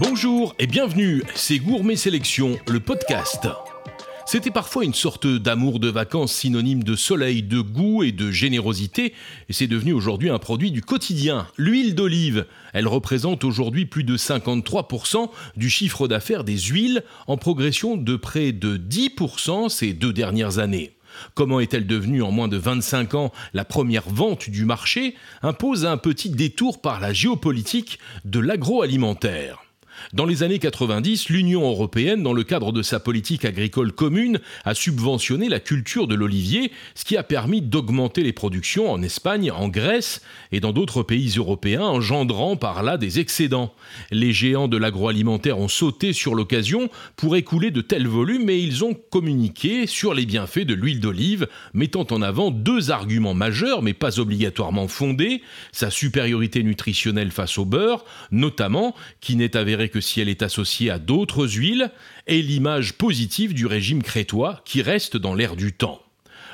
Bonjour et bienvenue, c'est Gourmet Sélection, le podcast. C'était parfois une sorte d'amour de vacances synonyme de soleil, de goût et de générosité, et c'est devenu aujourd'hui un produit du quotidien, l'huile d'olive. Elle représente aujourd'hui plus de 53% du chiffre d'affaires des huiles, en progression de près de 10% ces deux dernières années. Comment est-elle devenue en moins de 25 ans la première vente du marché? Impose un petit détour par la géopolitique de l'agroalimentaire. Dans les années 90, l'Union européenne, dans le cadre de sa politique agricole commune, a subventionné la culture de l'olivier, ce qui a permis d'augmenter les productions en Espagne, en Grèce et dans d'autres pays européens, engendrant par là des excédents. Les géants de l'agroalimentaire ont sauté sur l'occasion pour écouler de tels volumes et ils ont communiqué sur les bienfaits de l'huile d'olive, mettant en avant deux arguments majeurs mais pas obligatoirement fondés, sa supériorité nutritionnelle face au beurre, notamment, qui n'est que si elle est associée à d'autres huiles, et l'image positive du régime crétois qui reste dans l'air du temps.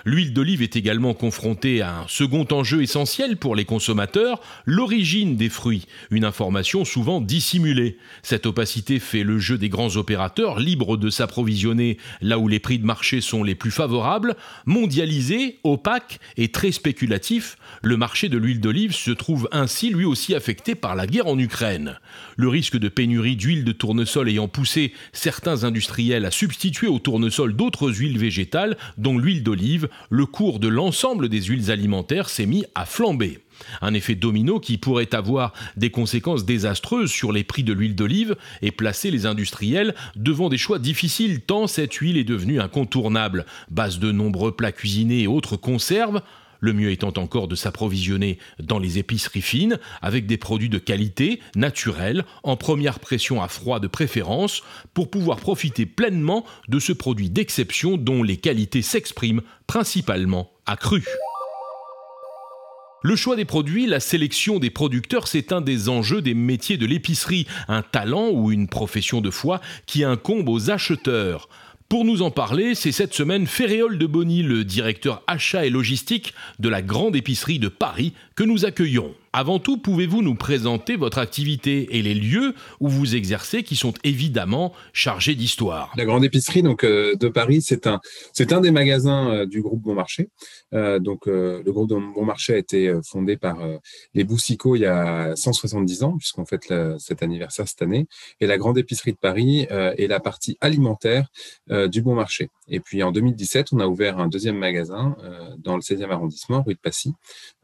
L'huile d'olive est également confrontée à un second enjeu essentiel pour les consommateurs, l'origine des fruits, une information souvent dissimulée. Cette opacité fait le jeu des grands opérateurs, libres de s'approvisionner là où les prix de marché sont les plus favorables, mondialisé, opaque et très spéculatif, le marché de l'huile d'olive se trouve ainsi lui aussi affecté par la guerre en Ukraine. Le risque de pénurie d'huile de tournesol ayant poussé certains industriels à substituer au tournesol d'autres huiles végétales, dont l'huile d'olive, le cours de l'ensemble des huiles alimentaires s'est mis à flamber. Un effet domino qui pourrait avoir des conséquences désastreuses sur les prix de l'huile d'olive et placer les industriels devant des choix difficiles tant cette huile est devenue incontournable. Base de nombreux plats cuisinés et autres conserves, le mieux étant encore de s'approvisionner dans les épiceries fines avec des produits de qualité, naturels, en première pression à froid de préférence, pour pouvoir profiter pleinement de ce produit d'exception dont les qualités s'expriment principalement à cru. Le choix des produits, la sélection des producteurs, c'est un des enjeux des métiers de l'épicerie, un talent ou une profession de foi qui incombe aux acheteurs. Pour nous en parler, c'est cette semaine Ferréol de Bonny, le directeur achat et logistique de la grande épicerie de Paris, que nous accueillons. Avant tout, pouvez-vous nous présenter votre activité et les lieux où vous exercez qui sont évidemment chargés d'histoire? La grande épicerie donc euh, de Paris, c'est un c'est un des magasins euh, du groupe Bon Marché. Euh, donc le groupe Bon Marché a été fondé par les Boussicots il y a 170 ans puisqu'on fête cet anniversaire cette année et la grande épicerie de Paris est la partie alimentaire du Bon Marché. Et puis en 2017, on a ouvert un deuxième magasin dans le 16e arrondissement, rue de Passy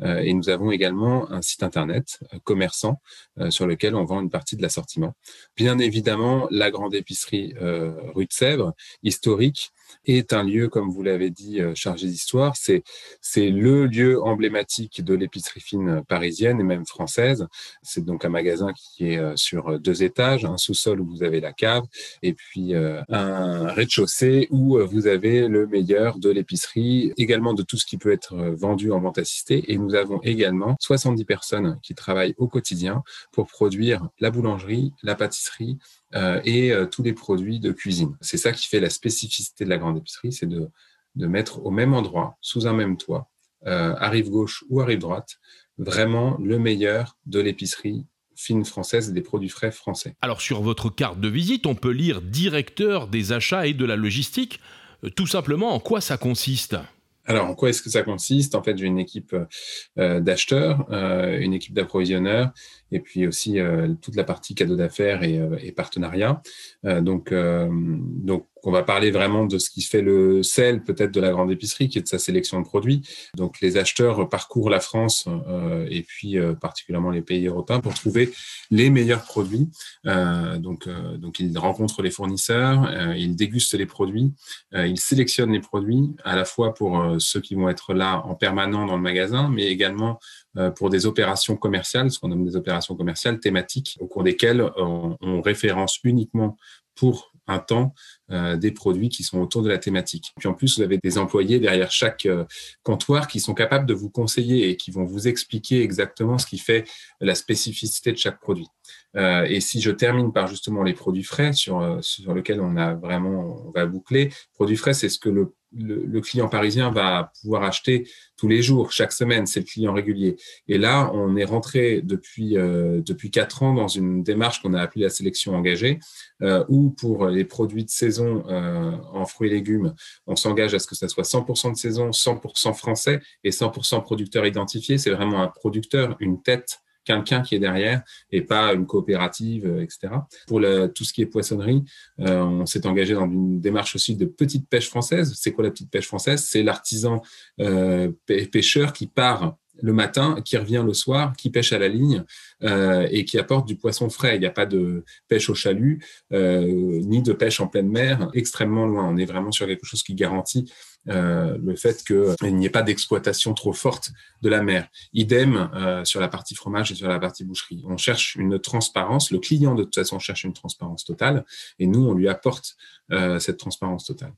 et nous avons également un site internet euh, commerçant euh, sur lequel on vend une partie de l'assortiment. Bien évidemment, la grande épicerie euh, rue de Sèvres, historique, est un lieu, comme vous l'avez dit, chargé d'histoire. C'est, c'est le lieu emblématique de l'épicerie fine parisienne et même française. C'est donc un magasin qui est sur deux étages, un sous-sol où vous avez la cave et puis un rez-de-chaussée où vous avez le meilleur de l'épicerie, également de tout ce qui peut être vendu en vente assistée. Et nous avons également 70 personnes qui travaillent au quotidien pour produire la boulangerie, la pâtisserie euh, et euh, tous les produits de cuisine. C'est ça qui fait la spécificité de la grande épicerie, c'est de, de mettre au même endroit, sous un même toit, euh, à rive gauche ou à rive droite, vraiment le meilleur de l'épicerie fine française et des produits frais français. Alors sur votre carte de visite, on peut lire directeur des achats et de la logistique. Tout simplement, en quoi ça consiste? Alors, en quoi est-ce que ça consiste? En fait, j'ai une équipe euh, d'acheteurs, euh, une équipe d'approvisionneurs, et puis aussi euh, toute la partie cadeau d'affaires et, et partenariat. donc, donc, on va parler vraiment de ce qui fait le sel peut-être de la grande épicerie, qui est de sa sélection de produits. Donc les acheteurs parcourent la France euh, et puis euh, particulièrement les pays européens pour trouver les meilleurs produits. Euh, donc, donc ils rencontrent les fournisseurs, ils dégustent les produits, ils sélectionnent les produits à la fois pour ceux qui vont être là en permanent dans le magasin, mais également pour des opérations commerciales, ce qu'on nomme des opérations commerciales thématiques, au cours desquelles on référence uniquement pour un temps euh, des produits qui sont autour de la thématique. Puis en plus, vous avez des employés derrière chaque euh, comptoir qui sont capables de vous conseiller et qui vont vous expliquer exactement ce qui fait la spécificité de chaque produit. Euh, et si je termine par justement les produits frais sur, sur lesquels on a vraiment, on va boucler. Produits frais, c'est ce que le le, client parisien va pouvoir acheter tous les jours, chaque semaine, c'est le client régulier. Et là, on est rentré depuis euh, depuis quatre ans dans une démarche qu'on a appelée la sélection engagée, euh, où pour les produits de saison euh, en fruits et légumes, on s'engage à ce que ça soit 100% de saison, 100% français et 100% producteur identifié. C'est vraiment un producteur, une tête quelqu'un qui est derrière et pas une coopérative, euh, etc. Pour tout ce qui est poissonnerie, euh, on s'est engagé dans une démarche aussi de petite pêche française. C'est quoi la petite pêche française? C'est l'artisan euh, pêcheur qui part le matin, qui revient le soir, qui pêche à la ligne et qui apporte du poisson frais. Il n'y a pas de pêche au chalut, ni de pêche en pleine mer, extrêmement loin. On est vraiment sur quelque chose qui garantit euh, le fait qu'il n'y ait pas d'exploitation trop forte de la mer. Idem euh, sur la partie fromage et sur la partie boucherie. On cherche une transparence. Le client, de toute façon, cherche une transparence totale et nous, on lui apporte euh, cette transparence totale.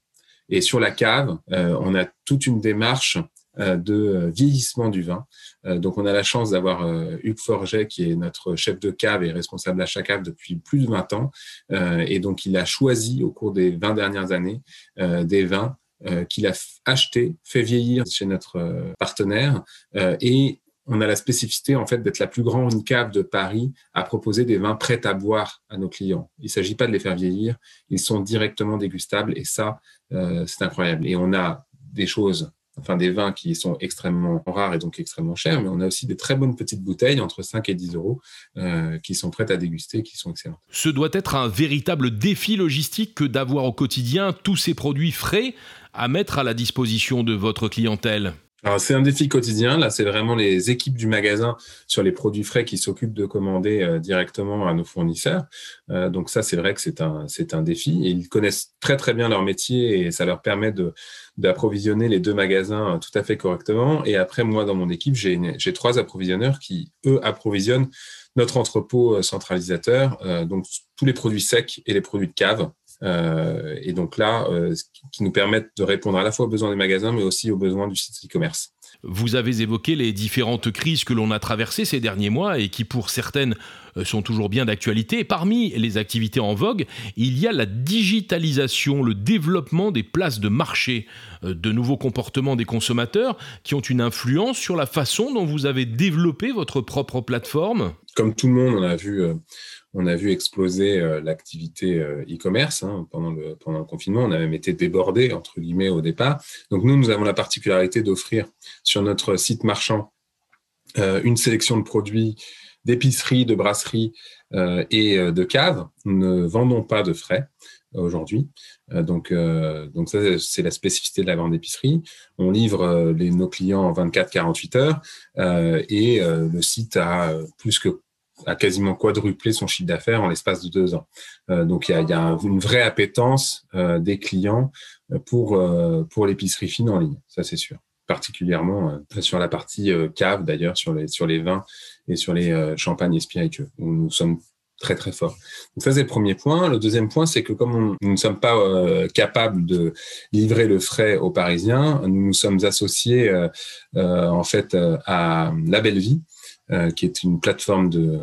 Et sur la cave, on a toute une démarche de vieillissement du vin. donc, on a la chance d'avoir Hugues Forget, qui est notre chef de cave et responsable d'achat cave depuis plus de 20 ans. et donc, il a choisi au cours des 20 dernières années des vins euh, qu'il a acheté, fait vieillir chez notre euh, partenaire euh, et on a la spécificité en fait d'être la plus grande cave de Paris à proposer des vins prêts à boire à nos clients. Il ne s'agit pas de les faire vieillir, ils sont directement dégustables et ça, c'est incroyable. Et on a des choses enfin des vins qui sont extrêmement rares et donc extrêmement chers, mais on a aussi des très bonnes petites bouteilles entre 5 et 10 euros euh, qui sont prêtes à déguster, qui sont excellentes. Ce doit être un véritable défi logistique que d'avoir au quotidien tous ces produits frais à mettre à la disposition de votre clientèle. C'est un défi quotidien. Là, c'est vraiment les équipes du magasin sur les produits frais qui s'occupent de commander euh, directement à nos fournisseurs. Euh, donc ça, c'est vrai que c'est un c'est un défi. Ils connaissent très très bien leur métier et ça leur permet de d'approvisionner les deux magasins euh, tout à fait correctement. Et après, moi, dans mon équipe, j'ai j'ai trois approvisionneurs qui eux approvisionnent notre entrepôt centralisateur, donc tous les produits secs et les produits de cave. Euh, et donc là, euh, qui nous permettent de répondre à la fois aux besoins des magasins, mais aussi aux besoins du site e-commerce. Vous avez évoqué les différentes crises que l'on a traversées ces derniers mois et qui, pour certaines, euh, sont toujours bien d'actualité. Parmi les activités en vogue, il y a la digitalisation, le développement des places de marché, de nouveaux comportements des consommateurs qui ont une influence sur la façon dont vous avez développé votre propre plateforme. Comme tout le monde, on a vu on a vu exploser euh, l'activité euh, e-commerce hein, pendant, le, confinement. On a même été débordé, entre guillemets, au départ. Donc nous, nous avons la particularité d'offrir sur notre site marchand euh, une sélection de produits d'épicerie, de brasserie et de caves. Nous ne vendons pas de frais aujourd'hui. donc, ça, c'est la spécificité de la vente d'épicerie. On livre nos clients en 24-48 heures et le site a plus que a quasiment quadruplé son chiffre d'affaires en l'espace de deux ans. Euh, donc il y a, une vraie appétence euh, des clients euh, pour pour l'épicerie fine en ligne, ça c'est sûr. Particulièrement sur la partie cave d'ailleurs, sur les sur les vins et sur les champagnes et spiritueux où nous sommes très très forts. Donc ça c'est le premier point. Le deuxième point, c'est que comme nous ne sommes pas capables de livrer le frais aux Parisiens, nous nous sommes associés en fait à La Belle Vie, qui est une plateforme de,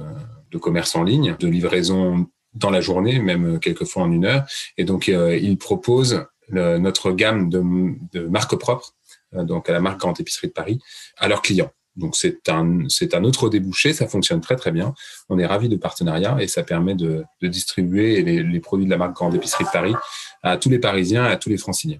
commerce en ligne, de livraison dans la journée, même quelquefois en une heure. Et donc, euh, il propose notre gamme de, marques propres, euh, donc à la marque Grande Épicerie de Paris, à leurs clients. Donc c'est un un autre débouché, ça fonctionne très très bien. On est ravi de partenariat et ça permet de, de distribuer les, les, produits de la marque Grande Épicerie de Paris à tous les Parisiens et à tous les Franciliens.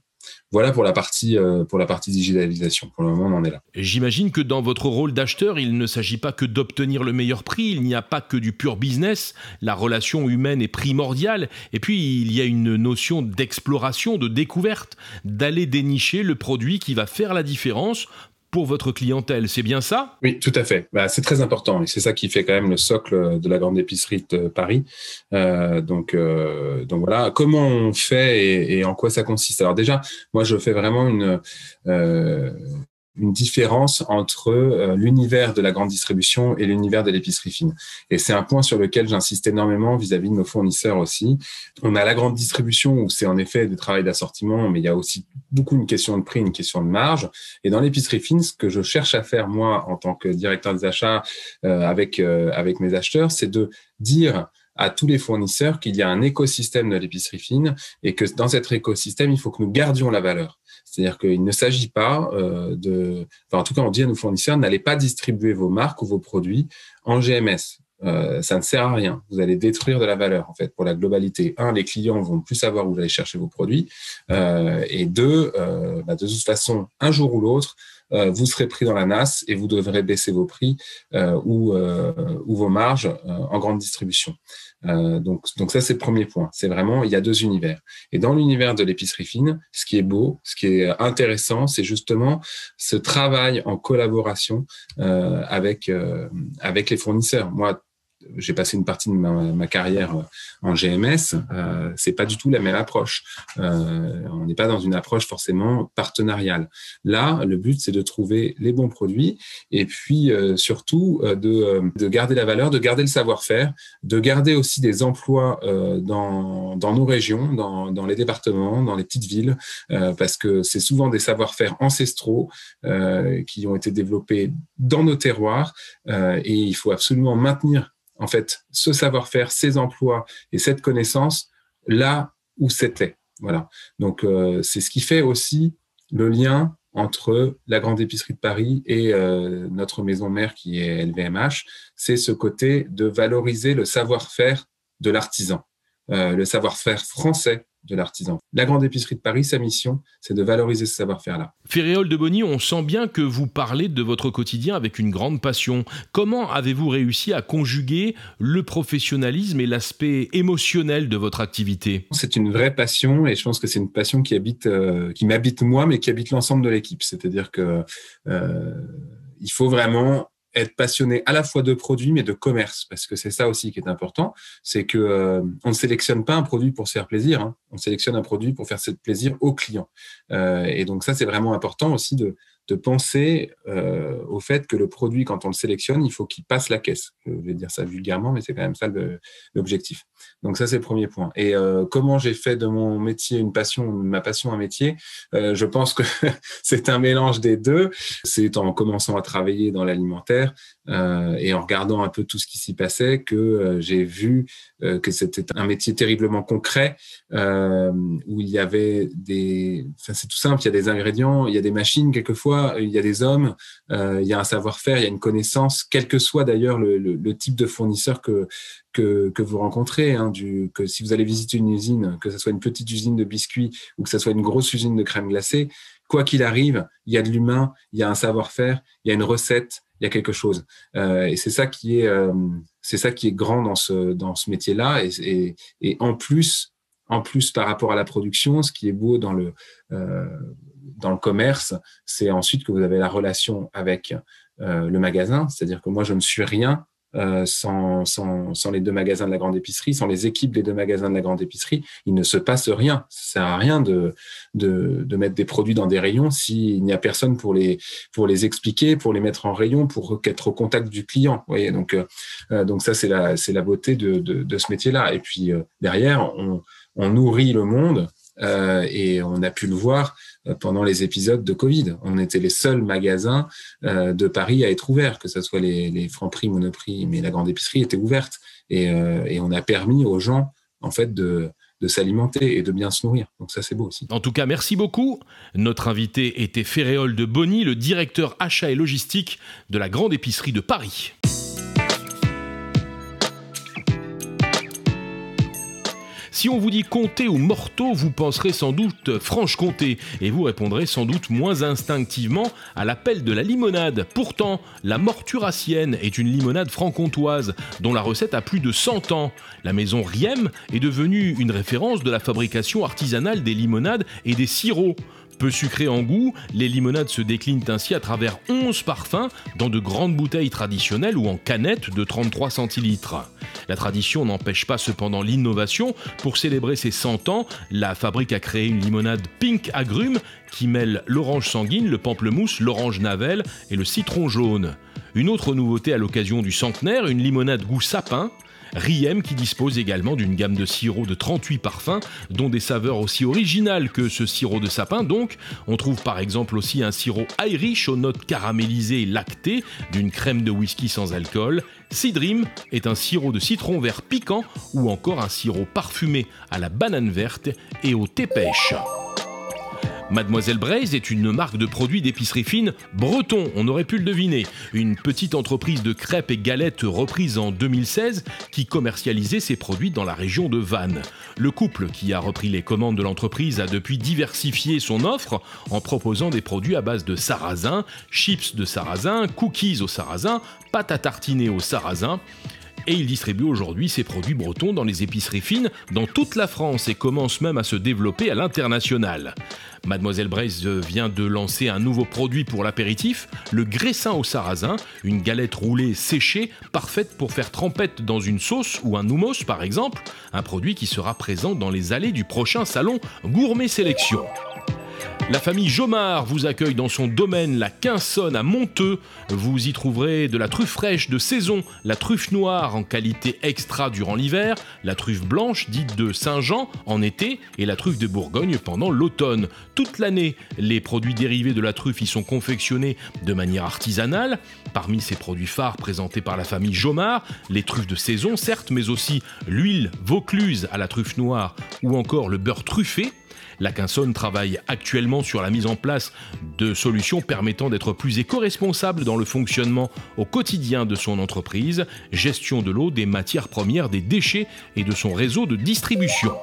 Voilà pour la partie euh, pour la partie digitalisation. Pour le moment, on en est là. J'imagine que dans votre rôle d'acheteur, il ne s'agit pas que d'obtenir le meilleur prix. Il n'y a pas que du pur business. La relation humaine est primordiale. Et puis il y a une notion d'exploration, de découverte, d'aller dénicher le produit qui va faire la différence pour votre clientèle. C'est bien ça? Oui, tout à fait. Bah, c'est très important et c'est ça qui fait quand même le socle de la grande épicerie de Paris. Euh, donc, euh, donc voilà, comment on fait et, en quoi ça consiste? Alors déjà, moi, je fais vraiment une, euh, une différence entre euh, l'univers de la grande distribution et l'univers de l'épicerie fine. Et c'est un point sur lequel j'insiste énormément vis-à-vis de nos fournisseurs aussi. On a la grande distribution où c'est en effet du travail d'assortiment, mais il y a aussi beaucoup une question de prix, une question de marge. Et dans l'épicerie fine, ce que je cherche à faire moi en tant que directeur des achats euh, avec euh, avec mes acheteurs, c'est de dire à tous les fournisseurs qu'il y a un écosystème de l'épicerie fine et que dans cet écosystème, il faut que nous gardions la valeur. C'est-à-dire qu'il ne s'agit pas de, enfin en tout cas on dit à nos fournisseurs, n'allez pas distribuer vos marques ou vos produits en GMS. Euh, ça ne sert à rien. Vous allez détruire de la valeur en fait pour la globalité. Un, les clients vont plus savoir où vous allez chercher vos produits, euh, et deux, euh, bah, de toute façon, un jour ou l'autre, euh, vous serez pris dans la nasse et vous devrez baisser vos prix euh, ou, ou vos marges en grande distribution. donc, donc ça c'est le premier point. C'est vraiment il y a deux univers. Et dans l'univers de l'épicerie fine, ce qui est beau, ce qui est intéressant, c'est justement ce travail en collaboration avec avec les fournisseurs. Moi j'ai passé une partie de ma, carrière euh, en GMS, euh, c'est pas du tout la même approche. Euh, on n'est pas dans une approche forcément partenariale. Là, le but c'est de trouver les bons produits et puis euh, surtout de, de, garder la valeur, de garder le savoir-faire, de garder aussi des emplois dans, nos régions, dans les départements, dans les petites villes, parce que c'est souvent des savoir-faire ancestraux qui ont été développés dans nos terroirs et il faut absolument maintenir en fait, ce savoir-faire, ces emplois et cette connaissance là où c'était. Voilà. Donc, euh, c'est ce qui fait aussi le lien entre la grande épicerie de Paris et euh, notre maison mère qui est LVMH. C'est ce côté de valoriser le savoir-faire de l'artisan, euh, le savoir-faire français de l'artisan. La grande épicerie de Paris, sa mission, c'est de valoriser ce savoir-faire-là. Ferréol de Bonny, on sent bien que vous parlez de votre quotidien avec une grande passion. Comment avez-vous réussi à conjuguer le professionnalisme et l'aspect émotionnel de votre activité? C'est une vraie passion et je pense que c'est une passion qui habite, euh, qui m'habite moi, mais qui habite l'ensemble de l'équipe. C'est-à-dire que euh, il faut vraiment être passionné à la fois de produits mais de commerce parce que c'est ça aussi qui est important c'est que euh, on ne sélectionne pas un produit pour se faire plaisir hein. on sélectionne un produit pour faire plaisir au client euh, et donc ça c'est vraiment important aussi de de penser euh, au fait que le produit, quand on le sélectionne, il faut qu'il passe la caisse. Je vais dire ça vulgairement, mais c'est quand même ça l'objectif. Donc ça, c'est le premier point. Et euh, comment j'ai fait de mon métier une passion, ma passion un métier euh, Je pense que c'est un mélange des deux. C'est en commençant à travailler dans l'alimentaire et en regardant un peu tout ce qui s'y passait que j'ai vu que c'était un métier terriblement concret où il y avait des... Enfin, c'est tout simple, il y a des ingrédients, il y a des machines quelquefois, il y a des hommes, euh, il y a un savoir-faire, il y a une connaissance, quel que soit d'ailleurs le, type de fournisseur que, que, vous rencontrez. Hein, que si vous allez visiter une usine, que ce soit une petite usine de biscuits ou que ce soit une grosse usine de crème glacée, quoi qu'il arrive, il y a de l'humain, il y a un savoir-faire, il y a une recette, il y a quelque chose. Euh, et c'est ça qui est, euh, c'est ça qui est grand dans ce dans ce métier-là. Et, et, en plus, en plus par rapport à la production, ce qui est beau dans le dans le commerce, c'est ensuite que vous avez la relation avec euh, le magasin. C'est-à-dire que moi, je ne suis rien euh, sans, sans, les deux magasins de la grande épicerie, sans les équipes des deux magasins de la grande épicerie. Il ne se passe rien. Ça sert à rien de, de, mettre des produits dans des rayons s'il n'y a personne pour les, pour les expliquer, pour les mettre en rayon, pour être au contact du client. Donc, euh, donc ça, c'est la, c'est la beauté de, de, ce métier-là. Et puis derrière, on, nourrit le monde et on a pu le voir pendant les épisodes de Covid. On était les seuls magasins euh, de Paris à être ouverts, que ce soit les, les Franprix, Monoprix, mais la grande épicerie était ouverte. Et, et on a permis aux gens, en fait, de, de s'alimenter et de bien se nourrir. Donc ça, c'est beau aussi. En tout cas, merci beaucoup. Notre invité était Ferréol de Bonny, le directeur achat et logistique de la grande épicerie de Paris. Si on vous dit comté ou morteau, vous penserez sans doute Franche-Comté et vous répondrez sans doute moins instinctivement à l'appel de la limonade. Pourtant, la morturacienne est une limonade franc-comtoise dont la recette a plus de 100 ans. La maison Riem est devenue une référence de la fabrication artisanale des limonades et des sirops. Peu sucrées en goût, les limonades se déclinent ainsi à travers 11 parfums dans de grandes bouteilles traditionnelles ou en canettes de 33 centilitres. La tradition n'empêche pas cependant l'innovation. Pour célébrer ses 100 ans, la fabrique a créé une limonade pink agrumes qui mêle l'orange sanguine, le pamplemousse, l'orange navel et le citron jaune. Une autre nouveauté à l'occasion du centenaire, une limonade goût sapin, Riem qui dispose également d'une gamme de sirops de 38 parfums, dont des saveurs aussi originales que ce sirop de sapin donc. On trouve par exemple aussi un sirop Irish aux notes caramélisées et lactées, d'une crème de whisky sans alcool. Cidrim est un sirop de citron vert piquant ou encore un sirop parfumé à la banane verte et au thé pêche. Mademoiselle Braise est une marque de produits d'épicerie fine breton, on aurait pu le deviner. Une petite entreprise de crêpes et galettes reprise en 2016 qui commercialisait ses produits dans la région de Vannes. Le couple qui a repris les commandes de l'entreprise a depuis diversifié son offre en proposant des produits à base de sarrasin, chips de sarrasin, cookies au sarrasin, pâte à tartiner au sarrasin et il distribue aujourd'hui ses produits bretons dans les épiceries fines dans toute la France et commence même à se développer à l'international. Mademoiselle Braise vient de lancer un nouveau produit pour l'apéritif, le graissin au sarrasin, une galette roulée séchée parfaite pour faire trempette dans une sauce ou un houmous par exemple, un produit qui sera présent dans les allées du prochain salon Gourmet Sélection. La famille Jomard vous accueille dans son domaine, la Quinsonne à Monteux. Vous y trouverez de la truffe fraîche de saison, la truffe noire en qualité extra durant l'hiver, la truffe blanche dite de Saint-Jean en été et la truffe de Bourgogne pendant l'automne. Toute l'année, les produits dérivés de la truffe y sont confectionnés de manière artisanale. Parmi ces produits phares présentés par la famille Jomard, les truffes de saison certes, mais aussi l'huile Vaucluse à la truffe noire ou encore le beurre truffé la Quinsonne travaille actuellement sur la mise en place de solutions permettant d'être plus éco-responsable dans le fonctionnement au quotidien de son entreprise, gestion de l'eau, des matières premières, des déchets et de son réseau de distribution.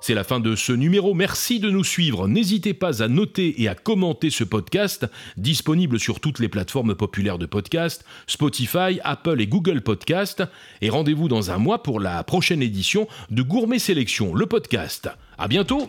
C'est la fin de ce numéro. Merci de nous suivre. N'hésitez pas à noter et à commenter ce podcast, disponible sur toutes les plateformes populaires de podcast, Spotify, Apple et Google Podcast. Et rendez-vous dans un mois pour la prochaine édition de Gourmet Sélection, le podcast. À bientôt!